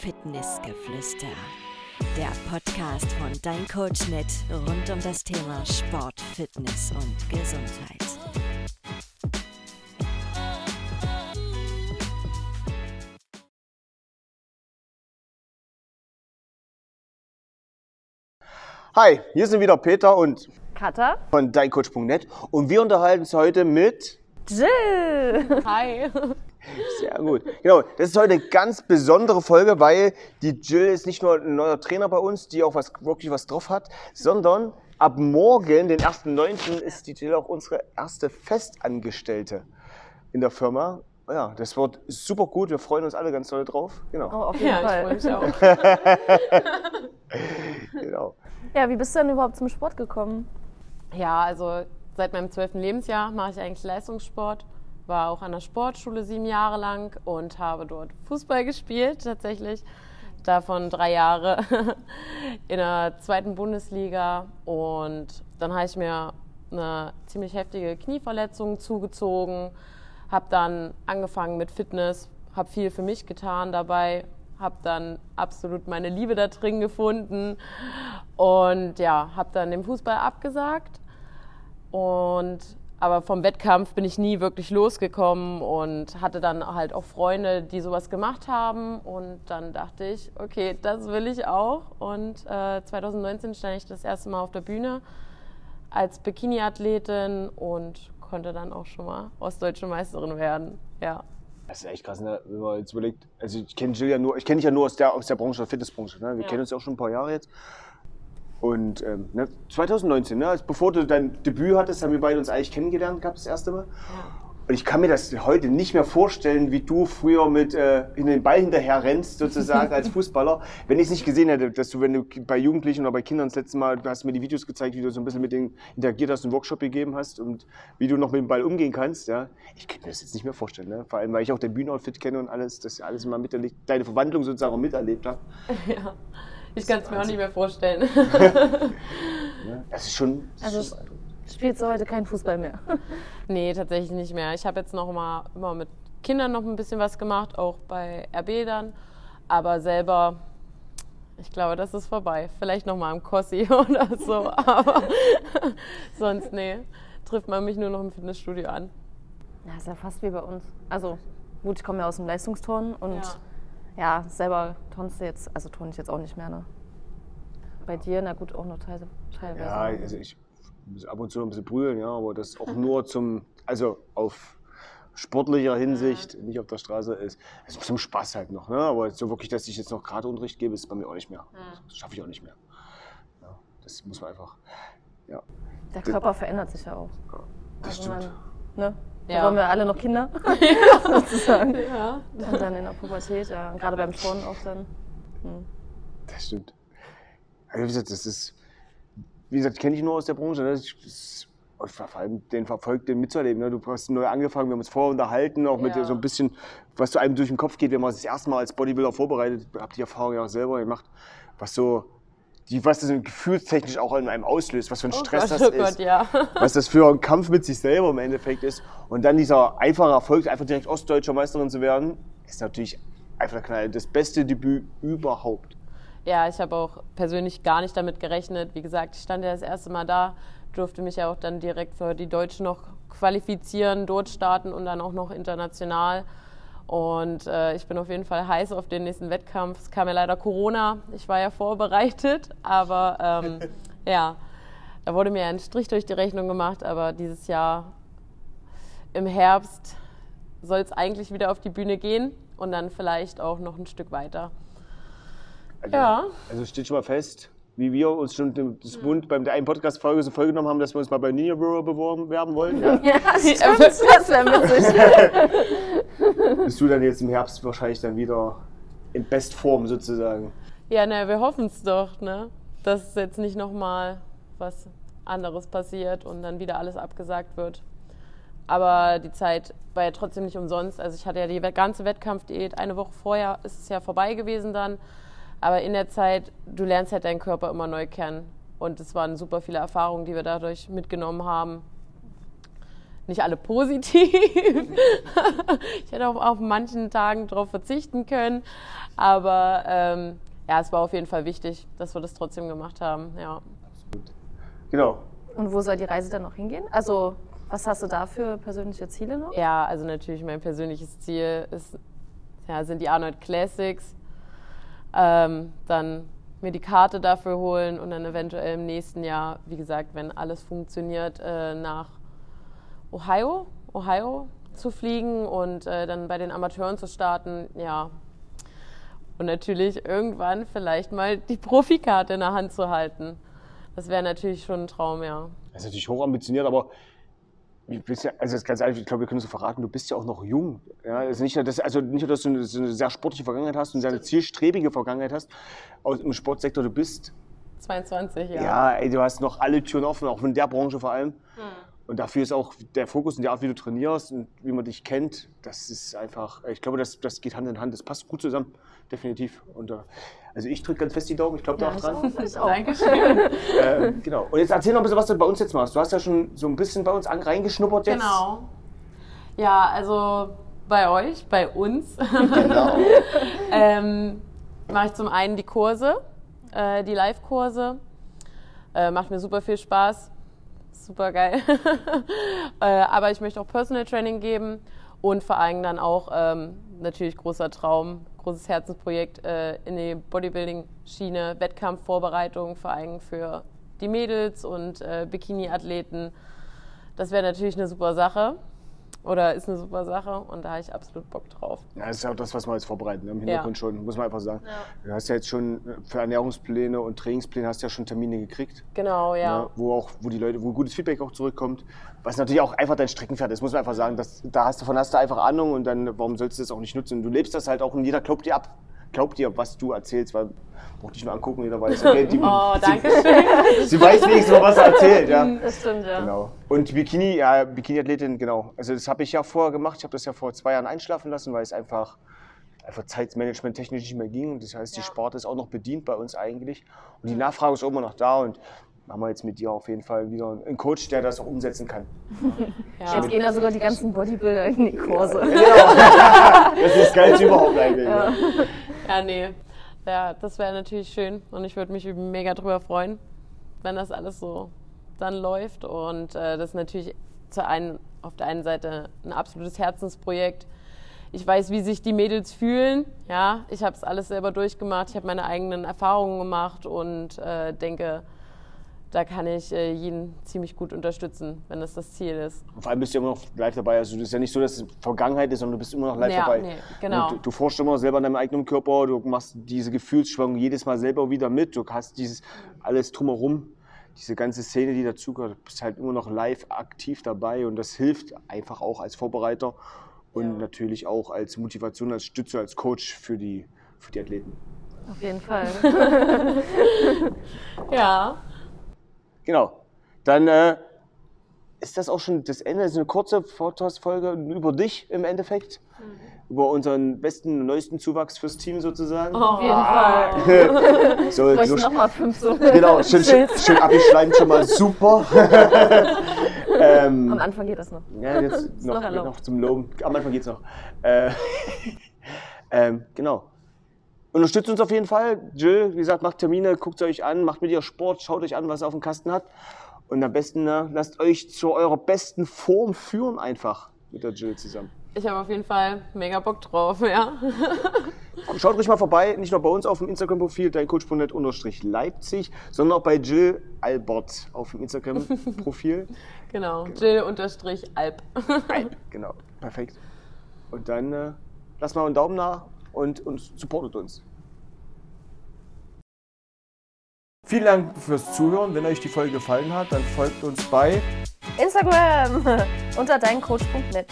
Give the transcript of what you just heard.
Fitnessgeflüster. Der Podcast von Dein Coach Net rund um das Thema Sport, Fitness und Gesundheit. Hi, hier sind wieder Peter und Katha. von deincoach.net und wir unterhalten uns heute mit. Jill. Hi. Sehr gut. Genau, das ist heute eine ganz besondere Folge, weil die Jill ist nicht nur ein neuer Trainer bei uns, die auch was, wirklich was drauf hat, sondern ab morgen, den 1.9., ist die Jill auch unsere erste Festangestellte in der Firma. Ja, das wird super gut. Wir freuen uns alle ganz doll drauf. Oh, Genau. auf jeden Ja, ich freue Fall. mich auch. genau. Ja, wie bist du denn überhaupt zum Sport gekommen? Ja, also seit meinem zwölften Lebensjahr mache ich eigentlich Leistungssport. War auch an der Sportschule sieben Jahre lang und habe dort Fußball gespielt tatsächlich. Davon drei Jahre in der zweiten Bundesliga. Und dann habe ich mir eine ziemlich heftige Knieverletzung zugezogen. Habe dann angefangen mit Fitness, habe viel für mich getan dabei, habe dann absolut meine Liebe da drin gefunden und ja, habe dann den Fußball abgesagt. Und aber vom Wettkampf bin ich nie wirklich losgekommen und hatte dann halt auch Freunde, die sowas gemacht haben. Und dann dachte ich, okay, das will ich auch. Und äh, 2019 stand ich das erste Mal auf der Bühne als Bikini-Athletin und konnte dann auch schon mal ostdeutsche Meisterin werden. Ja. Das ist echt krass, ne? wenn man jetzt überlegt. Also ich kenne Jill ja nur, ich kenne dich ja nur aus der, aus der Branche, der Fitnessbranche. Ne? Wir Ja. kennen uns ja auch schon ein paar Jahre jetzt. Und ähm, ne, 2019, ne, als bevor du dein Debüt hattest, haben wir beide uns eigentlich kennengelernt gehabt das erste Mal. Und ich kann mir das heute nicht mehr vorstellen, wie du früher mit äh, in den Ball hinterher rennst, sozusagen als Fußballer. Wenn ich es nicht gesehen hätte, dass du, wenn du bei Jugendlichen oder bei Kindern das letzte Mal, du hast mir die Videos gezeigt, wie du so ein bisschen mit denen interagiert hast, einen Workshop gegeben hast und wie du noch mit dem Ball umgehen kannst. Ja. Ich könnte mir das jetzt nicht mehr vorstellen. Ne? Vor allem, weil ich auch dein Bühnenoutfit kenne und alles, das alles mal miterlebt, deine Verwandlung sozusagen miterlebt habe. ja. Ich kann es mir auch nicht mehr vorstellen. Das ist schon. Das Also- ist. Spielst du heute keinen Fußball mehr? Nee, tatsächlich nicht mehr. Ich habe jetzt noch mal immer mit Kindern noch ein bisschen was gemacht, auch bei RB dann. Aber selber, ich glaube, das ist vorbei. Vielleicht noch mal im Kossi oder so. Aber sonst, nee, trifft man mich nur noch im Fitnessstudio an. Ja, ist ja fast wie bei uns. Also, gut, ich komme ja aus dem Leistungsturnen und ja, selber turnst du jetzt, also turne ich jetzt auch nicht mehr, ne? Bei dir, na gut, auch nur teil, teilweise. Ja, also ich muss ab und zu noch ein bisschen brüllen, ja, aber das auch nur zum, also auf sportlicher Hinsicht, nicht auf der Straße ist. Also zum Spaß halt noch, ne? Aber so wirklich, dass ich jetzt noch gerade Unterricht gebe, ist bei mir auch nicht mehr. Das schaffe ich auch nicht mehr. Ja, das muss man einfach. Ja, Der Körper verändert sich ja auch. das Also stimmt. man, ne? Da Ja. waren wir alle noch Kinder, sozusagen. Ja. Und dann in der Pubertät, ja, gerade beim Turnen auch dann. Das stimmt. Also wie gesagt, das ist, wie gesagt, kenne ich nur aus der Branche. Ne? Ich, vor allem den Verfolg, den mitzuerleben. Ne? Du hast neu angefangen, wir haben uns vorher unterhalten, auch mit Ja. so ein bisschen, was so einem durch den Kopf geht, wenn man sich das erste Mal als Bodybuilder vorbereitet. Habt die Erfahrung ja auch selber gemacht, was so, die, was das gefühlstechnisch auch in einem auslöst, was für ein Stress Gott, das oh Gott, ist. ja. Was das für ein Kampf mit sich selber im Endeffekt ist. Und dann dieser einfache Erfolg, einfach direkt ostdeutscher Meisterin zu werden, ist natürlich einfach der Knall. Das beste Debüt überhaupt. Ja, ich habe auch persönlich gar nicht damit gerechnet. Wie gesagt, ich stand ja das erste Mal da, durfte mich ja auch dann direkt für die Deutschen noch qualifizieren, dort starten und dann auch noch international. Und äh, ich bin auf jeden Fall heiß auf den nächsten Wettkampf. Es kam ja leider Corona. Ich war ja vorbereitet, aber ähm, ja, da wurde mir ein Strich durch die Rechnung gemacht. Aber dieses Jahr im Herbst soll es eigentlich wieder auf die Bühne gehen und dann vielleicht auch noch ein Stück weiter. Also, Ja. Also steht schon mal fest, wie wir uns schon das Bund beim der einen Podcast-Folge so vorgenommen haben, dass wir uns mal bei Ninja Brewer beworben werden wollen. Ja. Ja, stimmt, das wäre witzig. Bist du dann jetzt im Herbst wahrscheinlich dann wieder in Bestform sozusagen. Ja, na, wir hoffen es doch, ne? Dass jetzt nicht nochmal was anderes passiert und dann wieder alles abgesagt wird. Aber die Zeit war ja trotzdem nicht umsonst. Also ich hatte ja die ganze Wettkampfdiät. Eine Woche vorher ist es ja vorbei gewesen dann. Aber in der Zeit, du lernst halt deinen Körper immer neu kennen. Und es waren super viele Erfahrungen, die wir dadurch mitgenommen haben. nicht alle positiv. ich hätte auch auf manchen Tagen darauf verzichten können. Aber ähm, ja, es war auf jeden Fall wichtig, dass wir das trotzdem gemacht haben. Ja. Genau. Und wo soll die Reise dann noch hingehen? Also, was hast du da für persönliche Ziele noch? Ja, also natürlich mein persönliches Ziel ist, ja, sind die Arnold Classics. Ähm, dann mir die Karte dafür holen und dann eventuell im nächsten Jahr, wie gesagt, wenn alles funktioniert, äh, nach Ohio, Ohio zu fliegen und äh, dann bei den Amateuren zu starten. Ja. Und natürlich irgendwann vielleicht mal die Profikarte in der Hand zu halten. Das wäre natürlich schon ein Traum, ja. Das ist natürlich hochambitioniert, aber ja, also das ist ganz einfach, ich glaube, wir können es so verraten, du bist ja auch noch jung. Ja, also nicht nur, dass, also nicht nur, dass du eine, so eine sehr sportliche Vergangenheit hast und eine sehr zielstrebige Vergangenheit hast aus, im Sportsektor, du bist 22, ja. Ja, ey, du hast noch alle Türen offen, auch in der Branche vor allem. Und dafür ist auch der Fokus und die Art, wie du trainierst und wie man dich kennt, das ist einfach, ich glaube, das, das geht Hand in Hand, das passt gut zusammen, definitiv. Und, äh, also ich drücke ganz fest die Daumen, ich glaube da auch dran. Ich auch. Dankeschön. Äh, genau. Und jetzt erzähl noch ein bisschen, was du bei uns jetzt machst. Du hast ja schon so ein bisschen bei uns an, reingeschnuppert jetzt. Genau. Ja, also bei euch, bei uns, Genau. ähm, mache ich zum einen die Kurse, äh, die Live-Kurse. Äh, macht mir super viel Spaß. Super geil. äh, aber ich möchte auch Personal Training geben und vor allem dann auch ähm, natürlich großer Traum, großes Herzensprojekt äh, in die Bodybuilding-Schiene, Wettkampfvorbereitung, vor allem für die Mädels und äh, Bikini-Athleten. Das wäre natürlich eine super Sache oder ist eine super Sache und da habe ich absolut Bock drauf. Ja, das ist ja auch das, was wir jetzt vorbereiten, ne, im Hintergrund schon, muss man einfach sagen. Du hast ja jetzt schon äh, für Ernährungspläne und Trainingspläne hast du ja schon Termine gekriegt. Genau, ja. ne, wo auch, wo die Leute, wo gutes Feedback auch zurückkommt. Was natürlich auch einfach dein Streckenpferd ist, muss man einfach sagen. Das, da hast, davon hast du einfach Ahnung und dann, warum sollst du das auch nicht nutzen? Du lebst das halt auch und jeder glaubt dir ab. Glaubt dir, was du erzählst, weil braucht dich nur angucken, jeder weiß, okay, die, Oh, sie, danke schön. sie weiß wenigstens was er erzählt. Ja. Das stimmt, ja. Genau. Und Bikini, ja, Bikini-Athletin, genau. Also das habe ich ja vorher gemacht. Ich habe das ja vor zwei Jahren einschlafen lassen, weil es einfach, einfach Zeitmanagement technisch nicht mehr ging. Und das heißt, die Sport ist auch noch bedient bei uns eigentlich. Und die Nachfrage ist auch immer noch da. Und haben wir jetzt mit dir auf jeden Fall wieder einen Coach, der das auch umsetzen kann. Jetzt gehen da sogar die ganzen Bodybuilder in die Kurse. Das ist das Geilste überhaupt eigentlich. Ja. Ja, nee. Ja, das wäre natürlich schön und ich würde mich mega drüber freuen, wenn das alles so dann läuft. Und äh, das ist natürlich zu einen, auf der einen Seite ein absolutes Herzensprojekt. Ich weiß, wie sich die Mädels fühlen. Ja, ich habe es alles selber durchgemacht. Ich habe meine eigenen Erfahrungen gemacht und äh, denke, da kann ich äh, jeden ziemlich gut unterstützen, wenn das das Ziel ist. Und vor allem bist du immer noch live dabei. Also das ist ja nicht so, dass es Vergangenheit ist, sondern du bist immer noch live Ja, dabei. nee, genau. Du, du forschst immer selber an deinem eigenen Körper, du machst diese Gefühlsschwingung jedes Mal selber wieder mit. Du hast dieses alles drumherum, diese ganze Szene, die dazugehört. Du bist halt immer noch live aktiv dabei und das hilft einfach auch als Vorbereiter und natürlich auch als Motivation, als Stütze, als Coach für die, für die Athleten. Auf jeden Fall. Ja. Genau. Dann äh, ist das auch schon das Ende. Das ist eine kurze Podcast-Folge über dich im Endeffekt. Über unseren besten, neuesten Zuwachs fürs Team sozusagen. Auf jeden Fall. So, Bräuchten so, noch mal fünf so. genau, schön, schön, schön abgeschleimt schon mal super. ähm, Am Anfang geht das noch. ja, jetzt noch, noch noch zum Loben. Am Anfang geht's noch. Äh, ähm, genau. Unterstützt uns auf jeden Fall. Jill, wie gesagt, macht Termine, guckt euch an, macht mit ihr Sport, schaut euch an, was er auf dem Kasten hat. Und am besten ne, lasst euch zu eurer besten Form führen einfach mit der Jill zusammen. Ich habe auf jeden Fall mega Bock drauf, ja. Schaut ruhig mal vorbei, nicht nur bei uns auf dem Instagram-Profil, deincoach.net-leipzig, sondern auch bei Jill Albert auf dem Instagram-Profil. Genau. Jill unterstrich Alp. Alp, genau, perfekt. Und dann äh, lasst mal einen Daumen nach und, und supportet uns. Vielen Dank fürs Zuhören. Wenn euch die Folge gefallen hat, dann folgt uns bei Instagram unter deincoach.net.